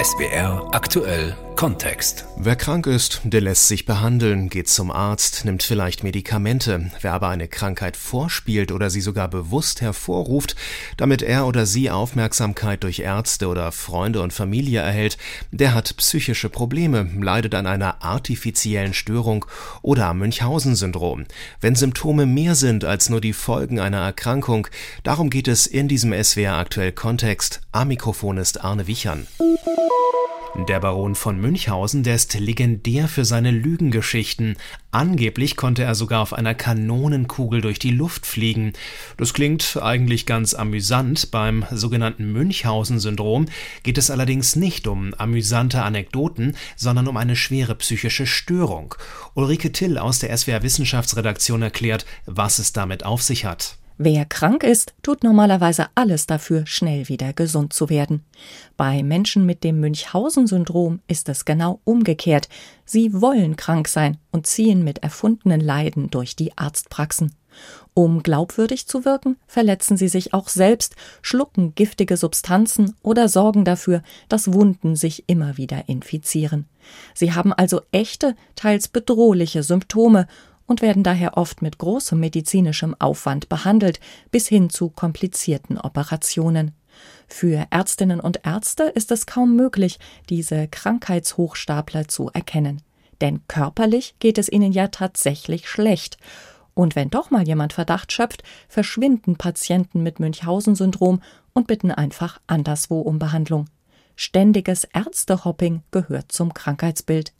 SBR aktuell Kontext. Wer krank ist, der lässt sich behandeln, geht zum Arzt, nimmt vielleicht Medikamente. Wer aber eine Krankheit vorspielt oder sie sogar bewusst hervorruft, damit er oder sie Aufmerksamkeit durch Ärzte oder Freunde und Familie erhält, der hat psychische Probleme, leidet an einer artifiziellen Störung oder am Münchhausen-Syndrom. Wenn Symptome mehr sind als nur die Folgen einer Erkrankung, darum geht es in diesem SWR aktuell Kontext. Am Mikrofon ist Arne Wichern. Der Baron von Münchhausen, der ist legendär für seine Lügengeschichten. Angeblich konnte er sogar auf einer Kanonenkugel durch die Luft fliegen. Das klingt eigentlich ganz amüsant. Beim sogenannten Münchhausen-Syndrom geht es allerdings nicht um amüsante Anekdoten, sondern um eine schwere psychische Störung. Ulrike Till aus der SWR Wissenschaftsredaktion erklärt, was es damit auf sich hat. Wer krank ist, tut normalerweise alles dafür, schnell wieder gesund zu werden. Bei Menschen mit dem Münchhausen-Syndrom ist es genau umgekehrt. Sie wollen krank sein und ziehen mit erfundenen Leiden durch die Arztpraxen. Um glaubwürdig zu wirken, verletzen sie sich auch selbst, schlucken giftige Substanzen oder sorgen dafür, dass Wunden sich immer wieder infizieren. Sie haben also echte, teils bedrohliche Symptome und werden daher oft mit großem medizinischem Aufwand behandelt, bis hin zu komplizierten Operationen. Für Ärztinnen und Ärzte ist es kaum möglich, diese Krankheitshochstapler zu erkennen. Denn körperlich geht es ihnen ja tatsächlich schlecht. Und wenn doch mal jemand Verdacht schöpft, verschwinden Patienten mit Münchhausen-Syndrom und bitten einfach anderswo um Behandlung. Ständiges Ärztehopping gehört zum Krankheitsbild.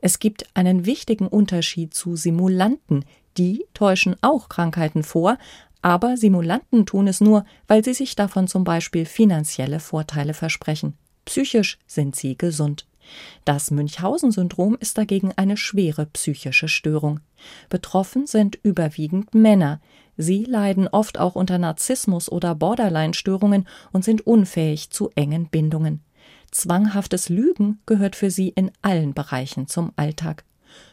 Es gibt einen wichtigen Unterschied zu Simulanten, die täuschen auch Krankheiten vor, aber Simulanten tun es nur, weil sie sich davon zum Beispiel finanzielle Vorteile versprechen. Psychisch sind sie gesund. Das Münchhausen-Syndrom ist dagegen eine schwere psychische Störung. Betroffen sind überwiegend Männer. Sie leiden oft auch unter Narzissmus oder Borderline-Störungen und sind unfähig zu engen Bindungen. Zwanghaftes Lügen gehört für sie in allen Bereichen zum Alltag.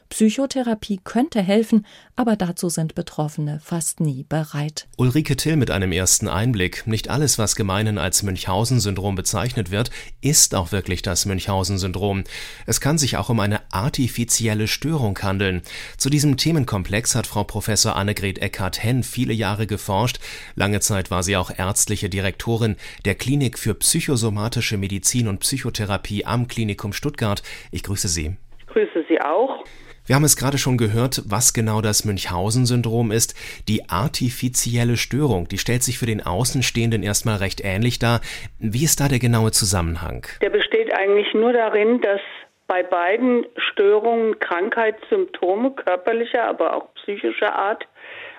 Psychotherapie könnte helfen, aber dazu sind Betroffene fast nie bereit. Ulrike Till mit einem ersten Einblick. Nicht alles, was gemeinhin als Münchhausen-Syndrom bezeichnet wird, ist auch wirklich das Münchhausen-Syndrom. Es kann sich auch um eine artifizielle Störung handeln. Zu diesem Themenkomplex hat Frau Professor Annegret Eckhardt-Henn viele Jahre geforscht. Lange Zeit war sie auch ärztliche Direktorin der Klinik für psychosomatische Medizin und Psychotherapie am Klinikum Stuttgart. Ich grüße Sie. Ich grüße Sie auch. Wir haben es gerade schon gehört, was genau das Münchhausen-Syndrom ist. Die artifizielle Störung, die stellt sich für den Außenstehenden erstmal recht ähnlich dar. Wie ist da der genaue Zusammenhang? Der besteht eigentlich nur darin, dass bei beiden Störungen Krankheitssymptome körperlicher, aber auch psychischer Art,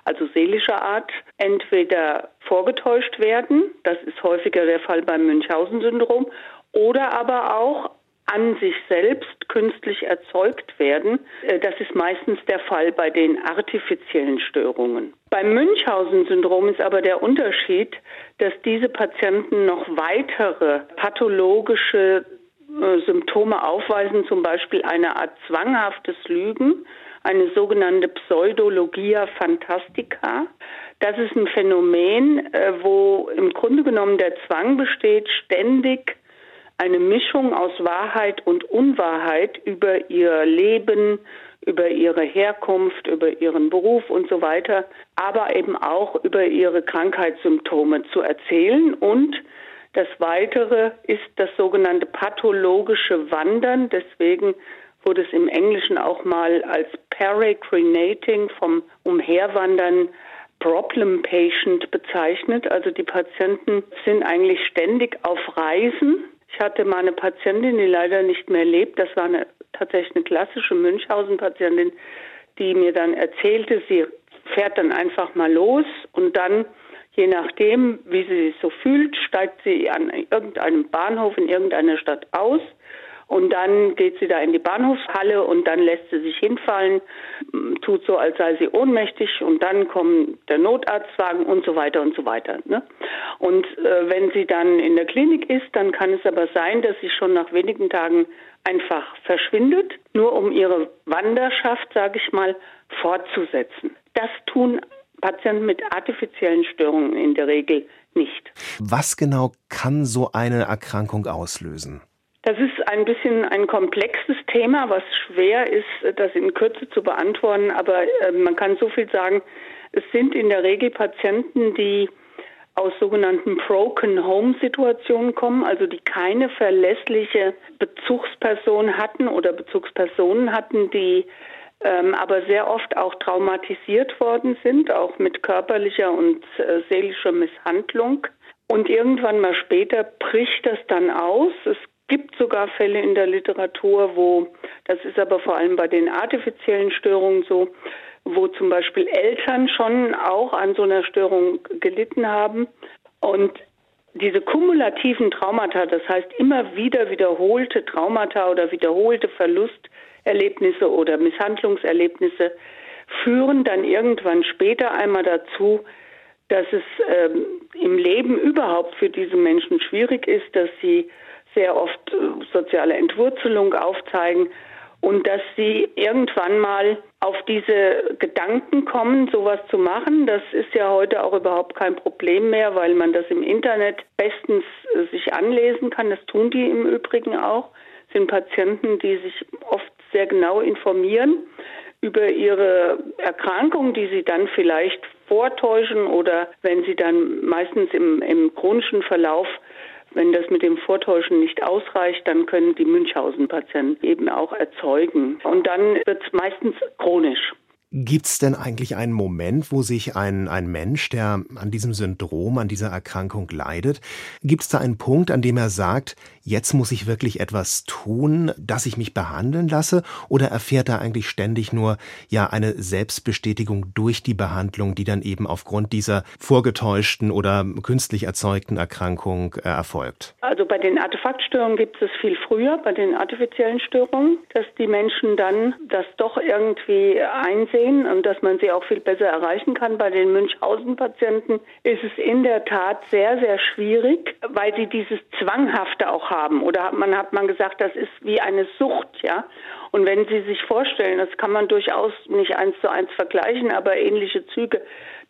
also seelischer Art, entweder vorgetäuscht werden, das ist häufiger der Fall beim Münchhausen-Syndrom, oder aber auch an sich selbst künstlich erzeugt werden. Äh, das ist meistens der Fall bei den artifiziellen Störungen. Beim Münchhausen-Syndrom ist aber der Unterschied, dass diese Patienten noch weitere pathologische äh, Symptome aufweisen, zum Beispiel eine Art zwanghaftes Lügen, eine sogenannte Pseudologia fantastica. Das ist ein Phänomen, äh, wo im Grunde genommen der Zwang besteht, ständig eine Mischung aus Wahrheit und Unwahrheit über ihr Leben, über ihre Herkunft, über ihren Beruf und so weiter, aber eben auch über ihre Krankheitssymptome zu erzählen. Und das Weitere ist das sogenannte pathologische Wandern. Deswegen wurde es im Englischen auch mal als peregrinating vom Umherwandern Problem Patient bezeichnet. Also die Patienten sind eigentlich ständig auf Reisen ich hatte mal eine Patientin, die leider nicht mehr lebt. Das war eine, tatsächlich eine klassische Münchhausen-Patientin, die mir dann erzählte, sie fährt dann einfach mal los und dann, je nachdem, wie sie sich so fühlt, steigt sie an irgendeinem Bahnhof in irgendeiner Stadt aus und dann geht sie da in die Bahnhofshalle und dann lässt sie sich hinfallen, tut so, als sei sie ohnmächtig und dann kommt der Notarztwagen und so weiter und so weiter. Ne? Und äh, wenn sie dann in der Klinik ist, dann kann es aber sein, dass sie schon nach wenigen Tagen einfach verschwindet, nur um ihre Wanderschaft, sage ich mal, fortzusetzen. Das tun Patienten mit artifiziellen Störungen in der Regel nicht. Was genau kann so eine Erkrankung auslösen? Das ist ein bisschen ein komplexes Thema, was schwer ist, das in Kürze zu beantworten. Aber äh, man kann so viel sagen, es sind in der Regel Patienten, die aus sogenannten Broken Home Situationen kommen, also die keine verlässliche Bezugsperson hatten oder Bezugspersonen hatten, die ähm, aber sehr oft auch traumatisiert worden sind, auch mit körperlicher und äh, seelischer Misshandlung. Und irgendwann mal später bricht das dann aus. Es gibt sogar Fälle in der Literatur, wo, das ist aber vor allem bei den artifiziellen Störungen so, wo zum Beispiel Eltern schon auch an so einer Störung gelitten haben. Und diese kumulativen Traumata, das heißt immer wieder wiederholte Traumata oder wiederholte Verlusterlebnisse oder Misshandlungserlebnisse, führen dann irgendwann später einmal dazu, dass es ähm, im Leben überhaupt für diese Menschen schwierig ist, dass sie sehr oft äh, soziale Entwurzelung aufzeigen und dass sie irgendwann mal auf diese Gedanken kommen, sowas zu machen. Das ist ja heute auch überhaupt kein Problem mehr, weil man das im Internet bestens äh, sich anlesen kann. Das tun die im Übrigen auch. Das sind Patienten, die sich oft sehr genau informieren über ihre Erkrankung, die sie dann vielleicht vortäuschen oder wenn sie dann meistens im, im chronischen Verlauf wenn das mit dem Vortäuschen nicht ausreicht, dann können die Münchhausen-Patienten eben auch erzeugen. Und dann wird es meistens chronisch. Gibt es denn eigentlich einen Moment, wo sich ein, ein Mensch, der an diesem Syndrom, an dieser Erkrankung leidet, gibt es da einen Punkt, an dem er sagt, jetzt muss ich wirklich etwas tun, dass ich mich behandeln lasse? Oder erfährt er eigentlich ständig nur ja eine Selbstbestätigung durch die Behandlung, die dann eben aufgrund dieser vorgetäuschten oder künstlich erzeugten Erkrankung äh, erfolgt? Also bei den Artefaktstörungen gibt es viel früher, bei den artifiziellen Störungen, dass die Menschen dann das doch irgendwie einsehen sehen und dass man sie auch viel besser erreichen kann. Bei den Münchhausen-Patienten ist es in der Tat sehr, sehr schwierig, weil sie dieses Zwanghafte auch haben. Oder hat man, hat man gesagt, das ist wie eine Sucht, ja. Und wenn Sie sich vorstellen, das kann man durchaus nicht eins zu eins vergleichen, aber ähnliche Züge,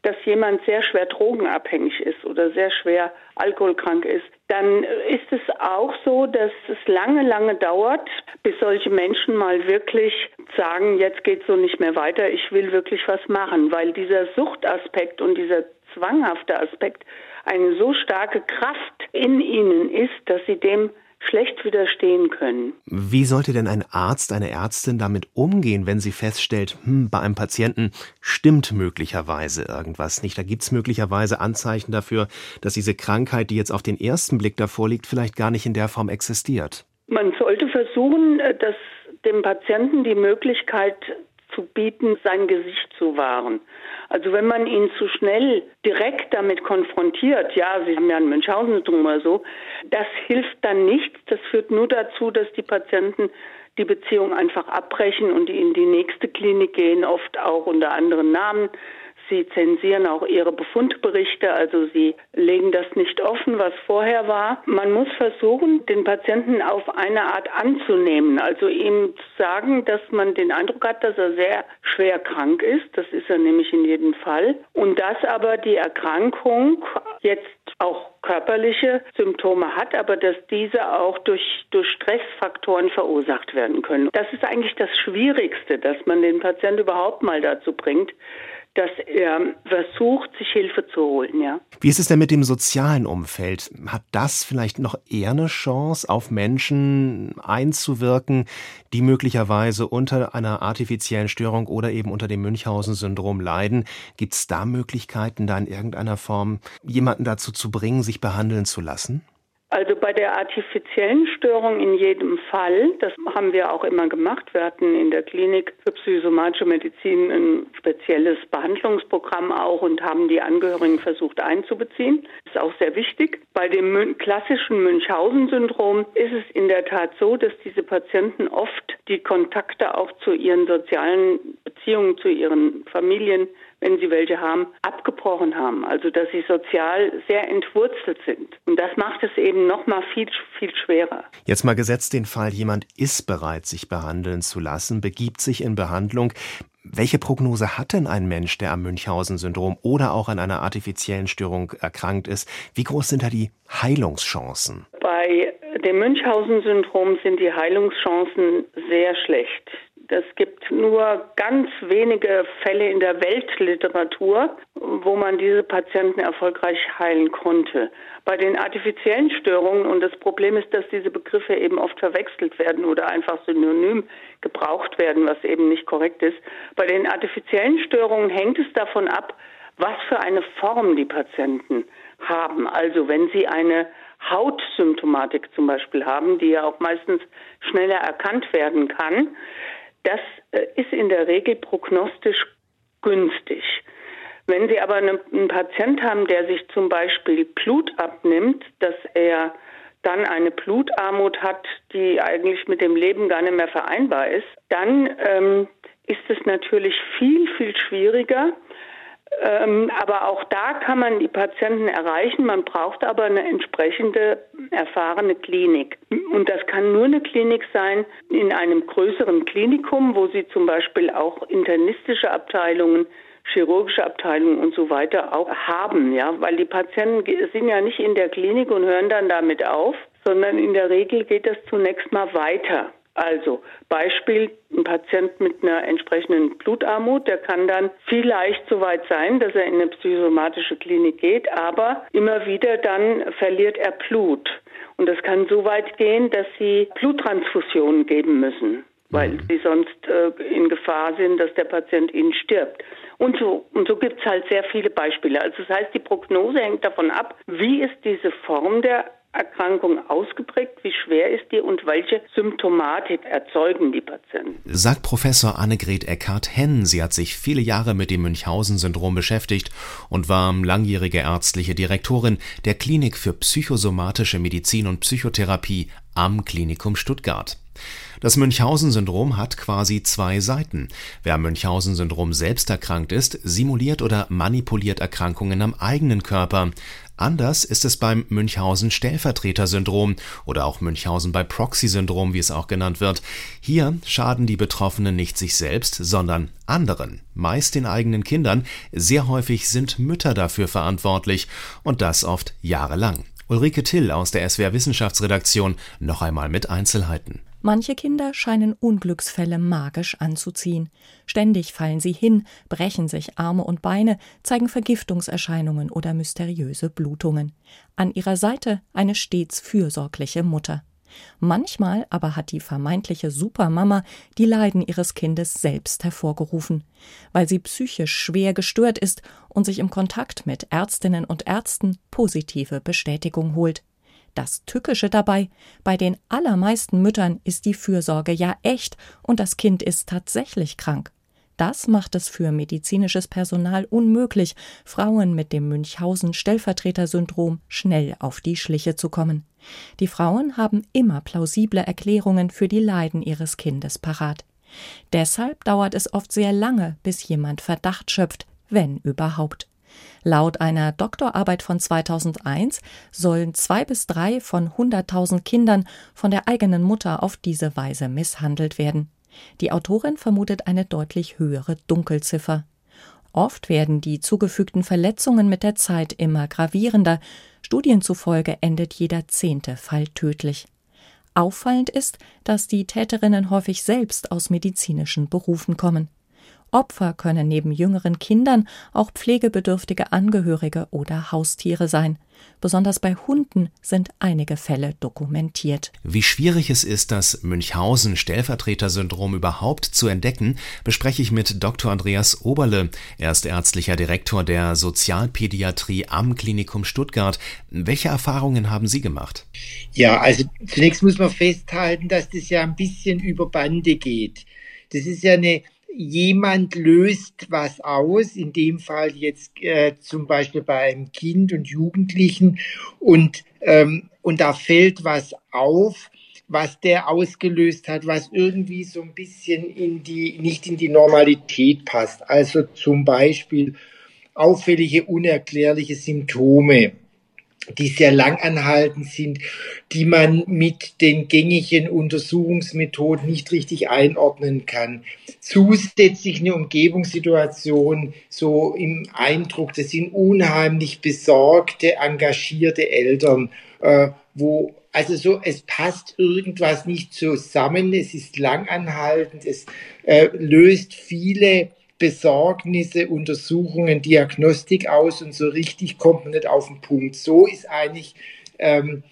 dass jemand sehr schwer drogenabhängig ist oder sehr schwer alkoholkrank ist, dann ist es auch so, dass es lange, lange dauert, bis solche Menschen mal wirklich sagen, jetzt geht so nicht mehr weiter, ich will wirklich was machen, weil dieser Suchtaspekt und dieser zwanghafte Aspekt eine so starke Kraft in ihnen ist, dass sie dem schlecht widerstehen können. Wie sollte denn ein Arzt, eine Ärztin damit umgehen, wenn sie feststellt, hm, bei einem Patienten stimmt möglicherweise irgendwas nicht? Da gibt es möglicherweise Anzeichen dafür, dass diese Krankheit, die jetzt auf den ersten Blick davor liegt, vielleicht gar nicht in der Form existiert. Man sollte versuchen, äh, dass dem Patienten die Möglichkeit zu bieten, sein Gesicht zu wahren. Also wenn man ihn zu schnell direkt damit konfrontiert, ja, Sie haben ja ein Münchhausen-Syndrom oder so, das hilft dann nichts. Das führt nur dazu, dass die Patienten die Beziehung einfach abbrechen und in die nächste Klinik gehen, oft auch unter anderen Namen. Sie zensieren auch ihre Befundberichte, also sie legen das nicht offen, was vorher war. Man muss versuchen, den Patienten auf eine Art anzunehmen, also ihm zu sagen, dass man den Eindruck hat, dass er sehr schwer krank ist. Das ist er nämlich in jedem Fall. Und dass aber die Erkrankung jetzt auch körperliche Symptome hat, aber dass diese auch durch, durch Stressfaktoren verursacht werden können. Das ist eigentlich das Schwierigste, dass man den Patienten überhaupt mal dazu bringt, dass er versucht, sich Hilfe zu holen, ja. Wie ist es denn mit dem sozialen Umfeld? Hat das vielleicht noch eher eine Chance, auf Menschen einzuwirken, die möglicherweise unter einer artifiziellen Störung oder eben unter dem Münchhausen-Syndrom leiden? Gibt es da Möglichkeiten, da in irgendeiner Form jemanden dazu zu bringen, sich behandeln zu lassen? Also bei der artifiziellen Störung in jedem Fall, das haben wir auch immer gemacht. Wir hatten in der Klinik für psychosomatische Medizin ein spezielles Behandlungsprogramm auch und haben die Angehörigen versucht einzubeziehen. Das ist auch sehr wichtig. Bei dem klassischen Münchhausen-Syndrom ist es in der Tat so, dass diese Patienten oft die Kontakte auch zu ihren sozialen Beziehungen, zu ihren Familien wenn sie welche haben, abgebrochen haben. Also dass sie sozial sehr entwurzelt sind. Und das macht es eben noch mal viel, viel schwerer. Jetzt mal gesetzt den Fall, jemand ist bereit, sich behandeln zu lassen, begibt sich in Behandlung. Welche Prognose hat denn ein Mensch, der am Münchhausen-Syndrom oder auch an einer artifiziellen Störung erkrankt ist? Wie groß sind da die Heilungschancen? Bei dem Münchhausen-Syndrom sind die Heilungschancen sehr schlecht. Es gibt nur ganz wenige Fälle in der Weltliteratur, wo man diese Patienten erfolgreich heilen konnte. Bei den artifiziellen Störungen, und das Problem ist, dass diese Begriffe eben oft verwechselt werden oder einfach synonym gebraucht werden, was eben nicht korrekt ist. Bei den artifiziellen Störungen hängt es davon ab, was für eine Form die Patienten haben. Also wenn sie eine Hautsymptomatik zum Beispiel haben, die ja auch meistens schneller erkannt werden kann, das äh, ist in der Regel prognostisch günstig. Wenn Sie aber einen Patient haben, der sich zum Beispiel Blut abnimmt, dass er dann eine Blutarmut hat, die eigentlich mit dem Leben gar nicht mehr vereinbar ist, dann ähm, ist es natürlich viel, viel schwieriger, ähm, aber auch da kann man die Patienten erreichen. Man braucht aber eine entsprechende erfahrene Klinik. Und das kann nur eine Klinik sein in einem größeren Klinikum, wo sie zum Beispiel auch internistische Abteilungen chirurgische Abteilungen und so weiter auch haben, ja, weil die Patienten sind ja nicht in der Klinik und hören dann damit auf, sondern in der Regel geht das zunächst mal weiter. Also Beispiel, ein Patient mit einer entsprechenden Blutarmut, der kann dann vielleicht so weit sein, dass er in eine psychosomatische Klinik geht, aber immer wieder dann verliert er Blut. Und das kann so weit gehen, dass sie Bluttransfusionen geben müssen, weil mhm. sie sonst äh, in Gefahr sind, dass der Patient ihnen stirbt. Und so, und so gibt es halt sehr viele Beispiele. Also das heißt, die Prognose hängt davon ab, wie ist diese Form der Erkrankung ausgeprägt, wie schwer ist die und welche Symptomatik erzeugen die Patienten? Sagt Professor Annegret Eckhardt-Henn. Sie hat sich viele Jahre mit dem Münchhausen-Syndrom beschäftigt und war langjährige ärztliche Direktorin der Klinik für psychosomatische Medizin und Psychotherapie am Klinikum Stuttgart. Das Münchhausen-Syndrom hat quasi zwei Seiten. Wer Münchhausen-Syndrom selbst erkrankt ist, simuliert oder manipuliert Erkrankungen am eigenen Körper. Anders ist es beim Münchhausen-Stellvertreter-Syndrom oder auch Münchhausen bei Proxy-Syndrom, wie es auch genannt wird. Hier schaden die Betroffenen nicht sich selbst, sondern anderen, meist den eigenen Kindern. Sehr häufig sind Mütter dafür verantwortlich und das oft jahrelang. Ulrike Till aus der SWR Wissenschaftsredaktion noch einmal mit Einzelheiten. Manche Kinder scheinen Unglücksfälle magisch anzuziehen. Ständig fallen sie hin, brechen sich Arme und Beine, zeigen Vergiftungserscheinungen oder mysteriöse Blutungen. An ihrer Seite eine stets fürsorgliche Mutter. Manchmal aber hat die vermeintliche Supermama die Leiden ihres Kindes selbst hervorgerufen, weil sie psychisch schwer gestört ist und sich im Kontakt mit Ärztinnen und Ärzten positive Bestätigung holt. Das Tückische dabei, bei den allermeisten Müttern ist die Fürsorge ja echt und das Kind ist tatsächlich krank. Das macht es für medizinisches Personal unmöglich, Frauen mit dem Münchhausen-Stellvertreter-Syndrom schnell auf die Schliche zu kommen. Die Frauen haben immer plausible Erklärungen für die Leiden ihres Kindes parat. Deshalb dauert es oft sehr lange, bis jemand Verdacht schöpft, wenn überhaupt. Laut einer Doktorarbeit von 2001 sollen zwei bis drei von 100.000 Kindern von der eigenen Mutter auf diese Weise misshandelt werden. Die Autorin vermutet eine deutlich höhere Dunkelziffer. Oft werden die zugefügten Verletzungen mit der Zeit immer gravierender. Studien zufolge endet jeder zehnte Fall tödlich. Auffallend ist, dass die Täterinnen häufig selbst aus medizinischen Berufen kommen. Opfer können neben jüngeren Kindern auch pflegebedürftige Angehörige oder Haustiere sein. Besonders bei Hunden sind einige Fälle dokumentiert. Wie schwierig es ist, das Münchhausen-Stellvertreter-Syndrom überhaupt zu entdecken, bespreche ich mit Dr. Andreas Oberle. Er ist ärztlicher Direktor der Sozialpädiatrie am Klinikum Stuttgart. Welche Erfahrungen haben Sie gemacht? Ja, also zunächst muss man festhalten, dass das ja ein bisschen über Bande geht. Das ist ja eine jemand löst was aus, in dem Fall jetzt äh, zum Beispiel bei einem Kind und Jugendlichen und, ähm, und da fällt was auf, was der ausgelöst hat, was irgendwie so ein bisschen in die, nicht in die Normalität passt. Also zum Beispiel auffällige, unerklärliche Symptome die sehr lang anhalten sind, die man mit den gängigen Untersuchungsmethoden nicht richtig einordnen kann. Zusätzlich eine Umgebungssituation, so im Eindruck, das sind unheimlich besorgte, engagierte Eltern, äh, wo also so, es passt irgendwas nicht zusammen, es ist langanhaltend, es äh, löst viele Besorgnisse, Untersuchungen, Diagnostik aus und so richtig kommt man nicht auf den Punkt. So ist eigentlich ähm,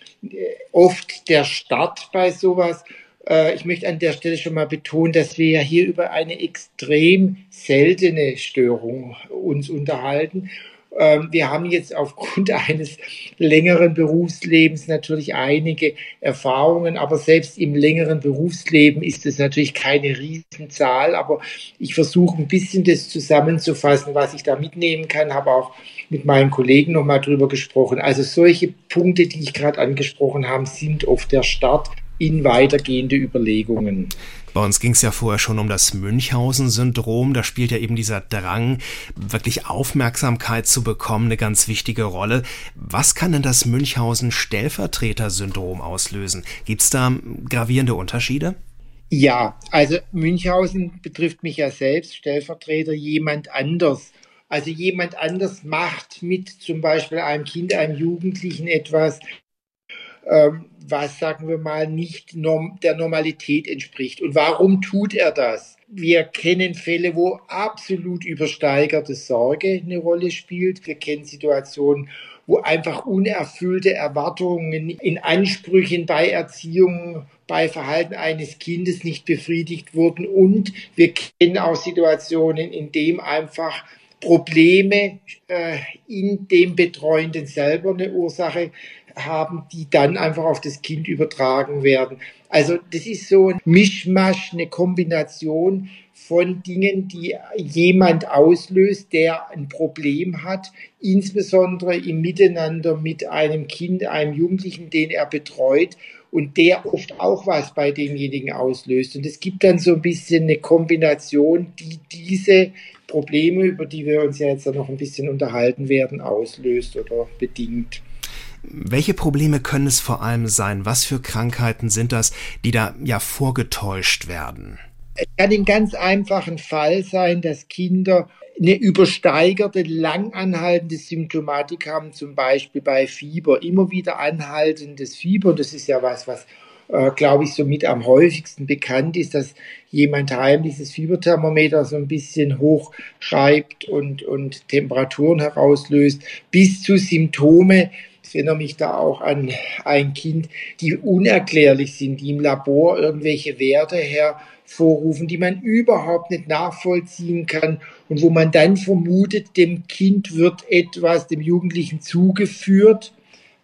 oft der Start bei sowas. Äh, ich möchte an der Stelle schon mal betonen, dass wir ja hier über eine extrem seltene Störung uns unterhalten wir haben jetzt aufgrund eines längeren Berufslebens natürlich einige Erfahrungen, aber selbst im längeren Berufsleben ist es natürlich keine Riesenzahl. Aber ich versuche ein bisschen das zusammenzufassen, was ich da mitnehmen kann, habe auch mit meinen Kollegen nochmal drüber gesprochen. Also solche Punkte, die ich gerade angesprochen habe, sind oft der Start in weitergehende Überlegungen. Bei uns ging es ja vorher schon um das Münchhausen-Syndrom. Da spielt ja eben dieser Drang, wirklich Aufmerksamkeit zu bekommen, eine ganz wichtige Rolle. Was kann denn das Münchhausen-Stellvertreter-Syndrom auslösen? Gibt es da gravierende Unterschiede? Ja, also Münchhausen betrifft mich ja selbst, Stellvertreter jemand anders. Also jemand anders macht mit zum Beispiel einem Kind, einem Jugendlichen etwas, ähm, was, sagen wir mal, nicht norm der Normalität entspricht. Und warum tut er das? Wir kennen Fälle, wo absolut übersteigerte Sorge eine Rolle spielt. Wir kennen Situationen, wo einfach unerfüllte Erwartungen in Ansprüchen bei Erziehung, bei Verhalten eines Kindes nicht befriedigt wurden. Und wir kennen auch Situationen, in denen einfach Probleme äh, in dem Betreuenden selber eine Ursache haben, die dann einfach auf das Kind übertragen werden. Also das ist so ein Mischmasch, eine Kombination von Dingen, die jemand auslöst, der ein Problem hat, insbesondere im Miteinander mit einem Kind, einem Jugendlichen, den er betreut und der oft auch was bei demjenigen auslöst. Und es gibt dann so ein bisschen eine Kombination, die diese Probleme, über die wir uns ja jetzt noch ein bisschen unterhalten werden, auslöst oder bedingt. Welche Probleme können es vor allem sein? Was für Krankheiten sind das, die da ja vorgetäuscht werden? Es kann im ganz einfachen Fall sein, dass Kinder eine übersteigerte, langanhaltende Symptomatik haben, zum Beispiel bei Fieber, immer wieder anhaltendes Fieber. Das ist ja was, was, äh, glaube ich, somit am häufigsten bekannt ist, dass jemand heimlich das Fieberthermometer so ein bisschen hochschreibt und, und Temperaturen herauslöst, bis zu Symptome, ich erinnere mich da auch an ein Kind, die unerklärlich sind, die im Labor irgendwelche Werte hervorrufen, die man überhaupt nicht nachvollziehen kann und wo man dann vermutet, dem Kind wird etwas dem Jugendlichen zugeführt,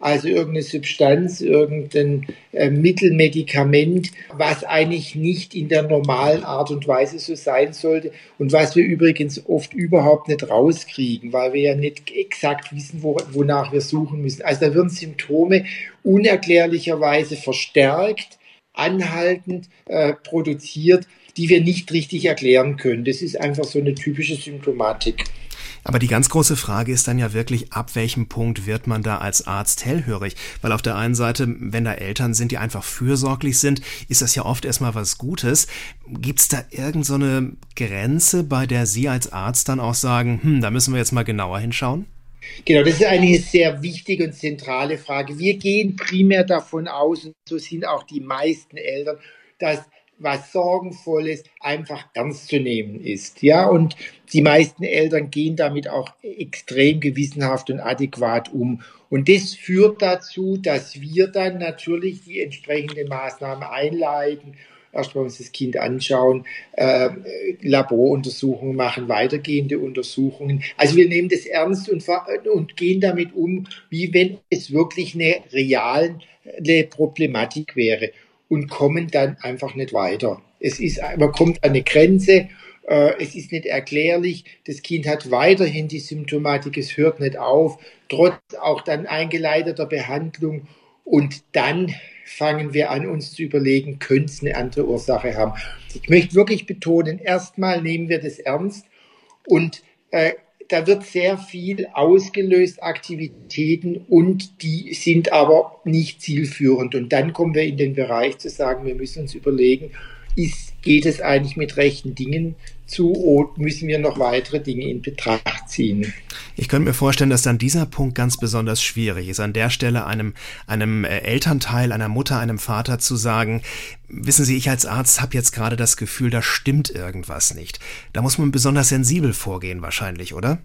also irgendeine Substanz, irgendein äh, Mittel, Medikament, was eigentlich nicht in der normalen Art und Weise so sein sollte und was wir übrigens oft überhaupt nicht rauskriegen, weil wir ja nicht exakt wissen, wo, wonach wir suchen müssen. Also da werden Symptome unerklärlicherweise verstärkt, anhaltend äh, produziert, die wir nicht richtig erklären können. Das ist einfach so eine typische Symptomatik. Aber die ganz große Frage ist dann ja wirklich, ab welchem Punkt wird man da als Arzt hellhörig? Weil auf der einen Seite, wenn da Eltern sind, die einfach fürsorglich sind, ist das ja oft erstmal was Gutes. Gibt es da irgendeine so Grenze, bei der Sie als Arzt dann auch sagen, hm, da müssen wir jetzt mal genauer hinschauen? Genau, das ist eine sehr wichtige und zentrale Frage. Wir gehen primär davon aus, und so sind auch die meisten Eltern, dass was Sorgenvolles einfach ernst zu nehmen ist. Ja, und die meisten Eltern gehen damit auch extrem gewissenhaft und adäquat um. Und das führt dazu, dass wir dann natürlich die entsprechenden Maßnahmen einleiten erstmal uns das Kind anschauen, äh, Laboruntersuchungen machen, weitergehende Untersuchungen. Also wir nehmen das ernst und, und gehen damit um, wie wenn es wirklich eine reale Problematik wäre und kommen dann einfach nicht weiter. Es ist, man kommt an eine Grenze, äh, es ist nicht erklärlich, das Kind hat weiterhin die Symptomatik, es hört nicht auf, trotz auch dann eingeleiteter Behandlung und dann fangen wir an, uns zu überlegen, könnte es eine andere Ursache haben. Ich möchte wirklich betonen, erstmal nehmen wir das ernst und äh, da wird sehr viel ausgelöst, Aktivitäten, und die sind aber nicht zielführend. Und dann kommen wir in den Bereich zu sagen, wir müssen uns überlegen, ist, geht es eigentlich mit rechten Dingen zu oder müssen wir noch weitere Dinge in Betracht ziehen? Ich könnte mir vorstellen, dass dann dieser Punkt ganz besonders schwierig ist, an der Stelle einem, einem äh, Elternteil, einer Mutter, einem Vater zu sagen, wissen Sie, ich als Arzt habe jetzt gerade das Gefühl, da stimmt irgendwas nicht. Da muss man besonders sensibel vorgehen wahrscheinlich, oder?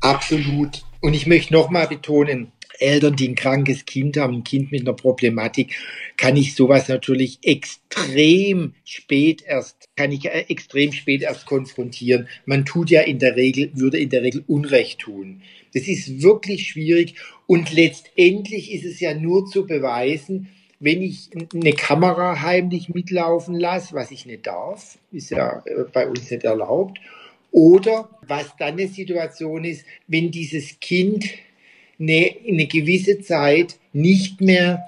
Absolut. Und ich möchte nochmal betonen, Eltern, die ein krankes Kind haben, ein Kind mit einer Problematik, kann ich sowas natürlich extrem spät erst, kann ich äh, extrem spät erst konfrontieren. Man tut ja in der Regel, würde in der Regel Unrecht tun. Das ist wirklich schwierig und letztendlich ist es ja nur zu beweisen, wenn ich eine Kamera heimlich mitlaufen lasse, was ich nicht darf, ist ja äh, bei uns nicht erlaubt, oder was dann eine Situation ist, wenn dieses Kind eine, eine gewisse Zeit nicht mehr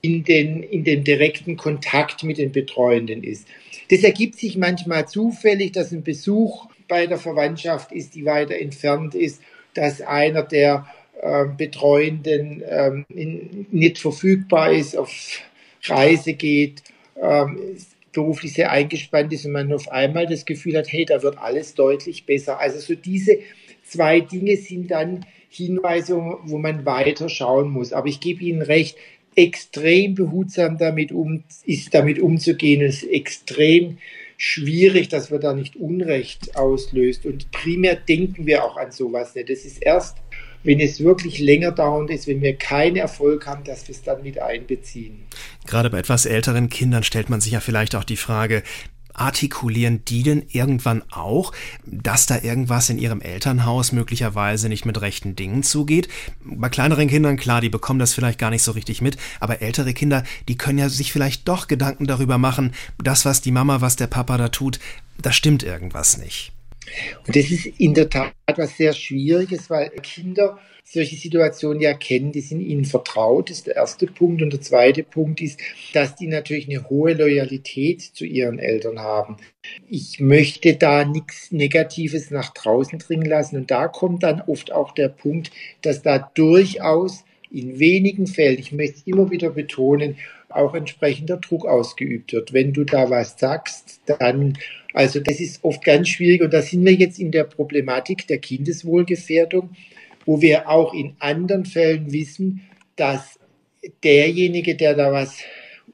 in den, in den direkten Kontakt mit den Betreuenden ist. Das ergibt sich manchmal zufällig, dass ein Besuch bei der Verwandtschaft ist, die weiter entfernt ist, dass einer der äh, Betreuenden ähm, in, nicht verfügbar ist, auf Reise geht, ähm, beruflich sehr eingespannt ist und man auf einmal das Gefühl hat, hey, da wird alles deutlich besser. Also so diese zwei Dinge sind dann Hinweise, wo man weiter schauen muss. Aber ich gebe Ihnen recht, extrem behutsam damit um, ist damit umzugehen, ist extrem schwierig, dass wir da nicht Unrecht auslöst. Und primär denken wir auch an sowas nicht. Das ist erst, wenn es wirklich länger dauernd ist, wenn wir keinen Erfolg haben, dass wir es dann mit einbeziehen. Gerade bei etwas älteren Kindern stellt man sich ja vielleicht auch die Frage, artikulieren die denn irgendwann auch, dass da irgendwas in ihrem Elternhaus möglicherweise nicht mit rechten Dingen zugeht? Bei kleineren Kindern, klar, die bekommen das vielleicht gar nicht so richtig mit, aber ältere Kinder, die können ja sich vielleicht doch Gedanken darüber machen, das, was die Mama, was der Papa da tut, da stimmt irgendwas nicht. Und das ist in der Tat was sehr Schwieriges, weil Kinder solche Situationen ja kennen, die sind ihnen vertraut, das ist der erste Punkt. Und der zweite Punkt ist, dass die natürlich eine hohe Loyalität zu ihren Eltern haben. Ich möchte da nichts Negatives nach draußen dringen lassen. Und da kommt dann oft auch der Punkt, dass da durchaus in wenigen Fällen, ich möchte es immer wieder betonen, auch entsprechender Druck ausgeübt wird. Wenn du da was sagst, dann, also das ist oft ganz schwierig und da sind wir jetzt in der Problematik der Kindeswohlgefährdung wo wir auch in anderen Fällen wissen, dass derjenige, der da was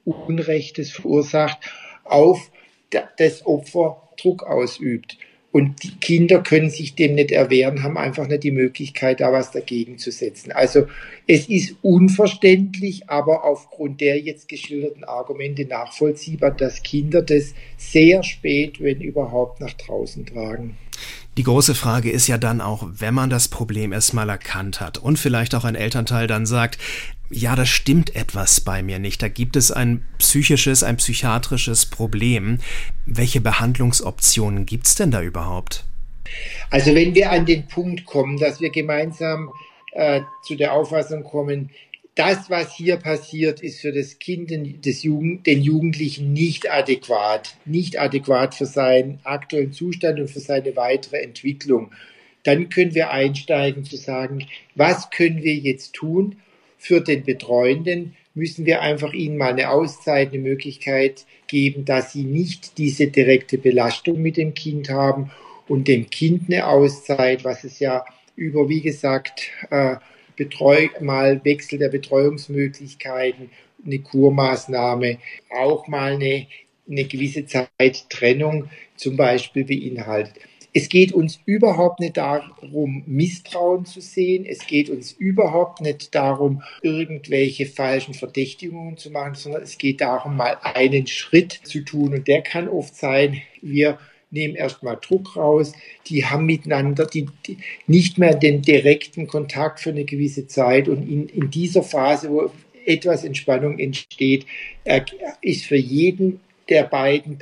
Unrechtes verursacht, auf das Opfer Druck ausübt. Und die Kinder können sich dem nicht erwehren, haben einfach nicht die Möglichkeit, da was dagegen zu setzen. Also es ist unverständlich, aber aufgrund der jetzt geschilderten Argumente nachvollziehbar, dass Kinder das sehr spät, wenn überhaupt, nach draußen tragen. Die große Frage ist ja dann auch, wenn man das Problem erstmal erkannt hat und vielleicht auch ein Elternteil dann sagt, ja, da stimmt etwas bei mir nicht, da gibt es ein psychisches, ein psychiatrisches Problem. Welche Behandlungsoptionen gibt es denn da überhaupt? Also wenn wir an den Punkt kommen, dass wir gemeinsam äh, zu der Auffassung kommen, das, was hier passiert, ist für das Kind, des Jugend, den Jugendlichen nicht adäquat, nicht adäquat für seinen aktuellen Zustand und für seine weitere Entwicklung. Dann können wir einsteigen zu sagen, was können wir jetzt tun für den Betreuenden? Müssen wir einfach ihnen mal eine Auszeit, eine Möglichkeit geben, dass sie nicht diese direkte Belastung mit dem Kind haben und dem Kind eine Auszeit, was es ja über, wie gesagt, äh, Betreu mal Wechsel der Betreuungsmöglichkeiten, eine Kurmaßnahme, auch mal eine, eine gewisse Zeit Trennung zum Beispiel beinhaltet. Es geht uns überhaupt nicht darum, Misstrauen zu sehen. Es geht uns überhaupt nicht darum, irgendwelche falschen Verdächtigungen zu machen, sondern es geht darum, mal einen Schritt zu tun. Und der kann oft sein, wir nehmen erstmal Druck raus, die haben miteinander die, die, nicht mehr den direkten Kontakt für eine gewisse Zeit und in, in dieser Phase, wo etwas Entspannung entsteht, ist für jeden der beiden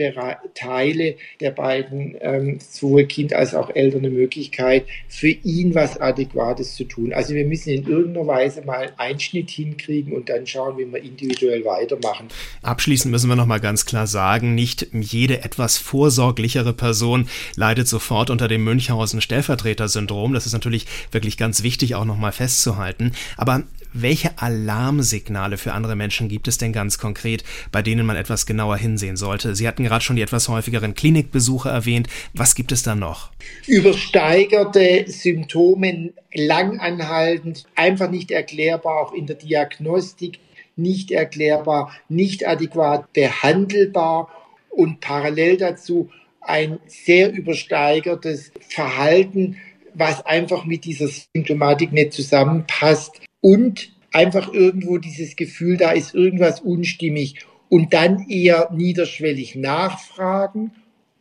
Teile, der beiden, ähm, sowohl Kind als auch Eltern, eine Möglichkeit, für ihn was Adäquates zu tun. Also wir müssen in irgendeiner Weise mal einen Einschnitt hinkriegen und dann schauen, wie wir individuell weitermachen. Abschließend müssen wir nochmal ganz klar sagen, nicht jede etwas vorsorglichere Person leidet sofort unter dem Münchhausen Stellvertreter-Syndrom. Das ist natürlich wirklich ganz wichtig auch nochmal festzuhalten. Aber Welche Alarmsignale für andere Menschen gibt es denn ganz konkret, bei denen man etwas genauer hinsehen sollte? Sie hatten gerade schon die etwas häufigeren Klinikbesuche erwähnt. Was gibt es da noch? Übersteigerte Symptome, langanhaltend, einfach nicht erklärbar, auch in der Diagnostik nicht erklärbar, nicht adäquat behandelbar und parallel dazu ein sehr übersteigertes Verhalten, was einfach mit dieser Symptomatik nicht zusammenpasst und einfach irgendwo dieses Gefühl, da ist irgendwas unstimmig und dann eher niederschwellig nachfragen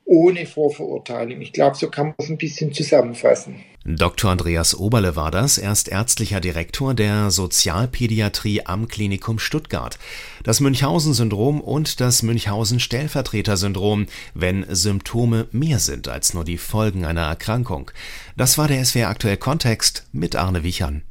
ohne Vorverurteilung. Ich glaube, so kann man es ein bisschen zusammenfassen. Dr. Andreas Oberle war das, erst ärztlicher Direktor der Sozialpädiatrie am Klinikum Stuttgart. Das Münchhausen-Syndrom und das Münchhausen-Stellvertreter-Syndrom, wenn Symptome mehr sind als nur die Folgen einer Erkrankung. Das war der SWR aktuell Kontext mit Arne Wichern.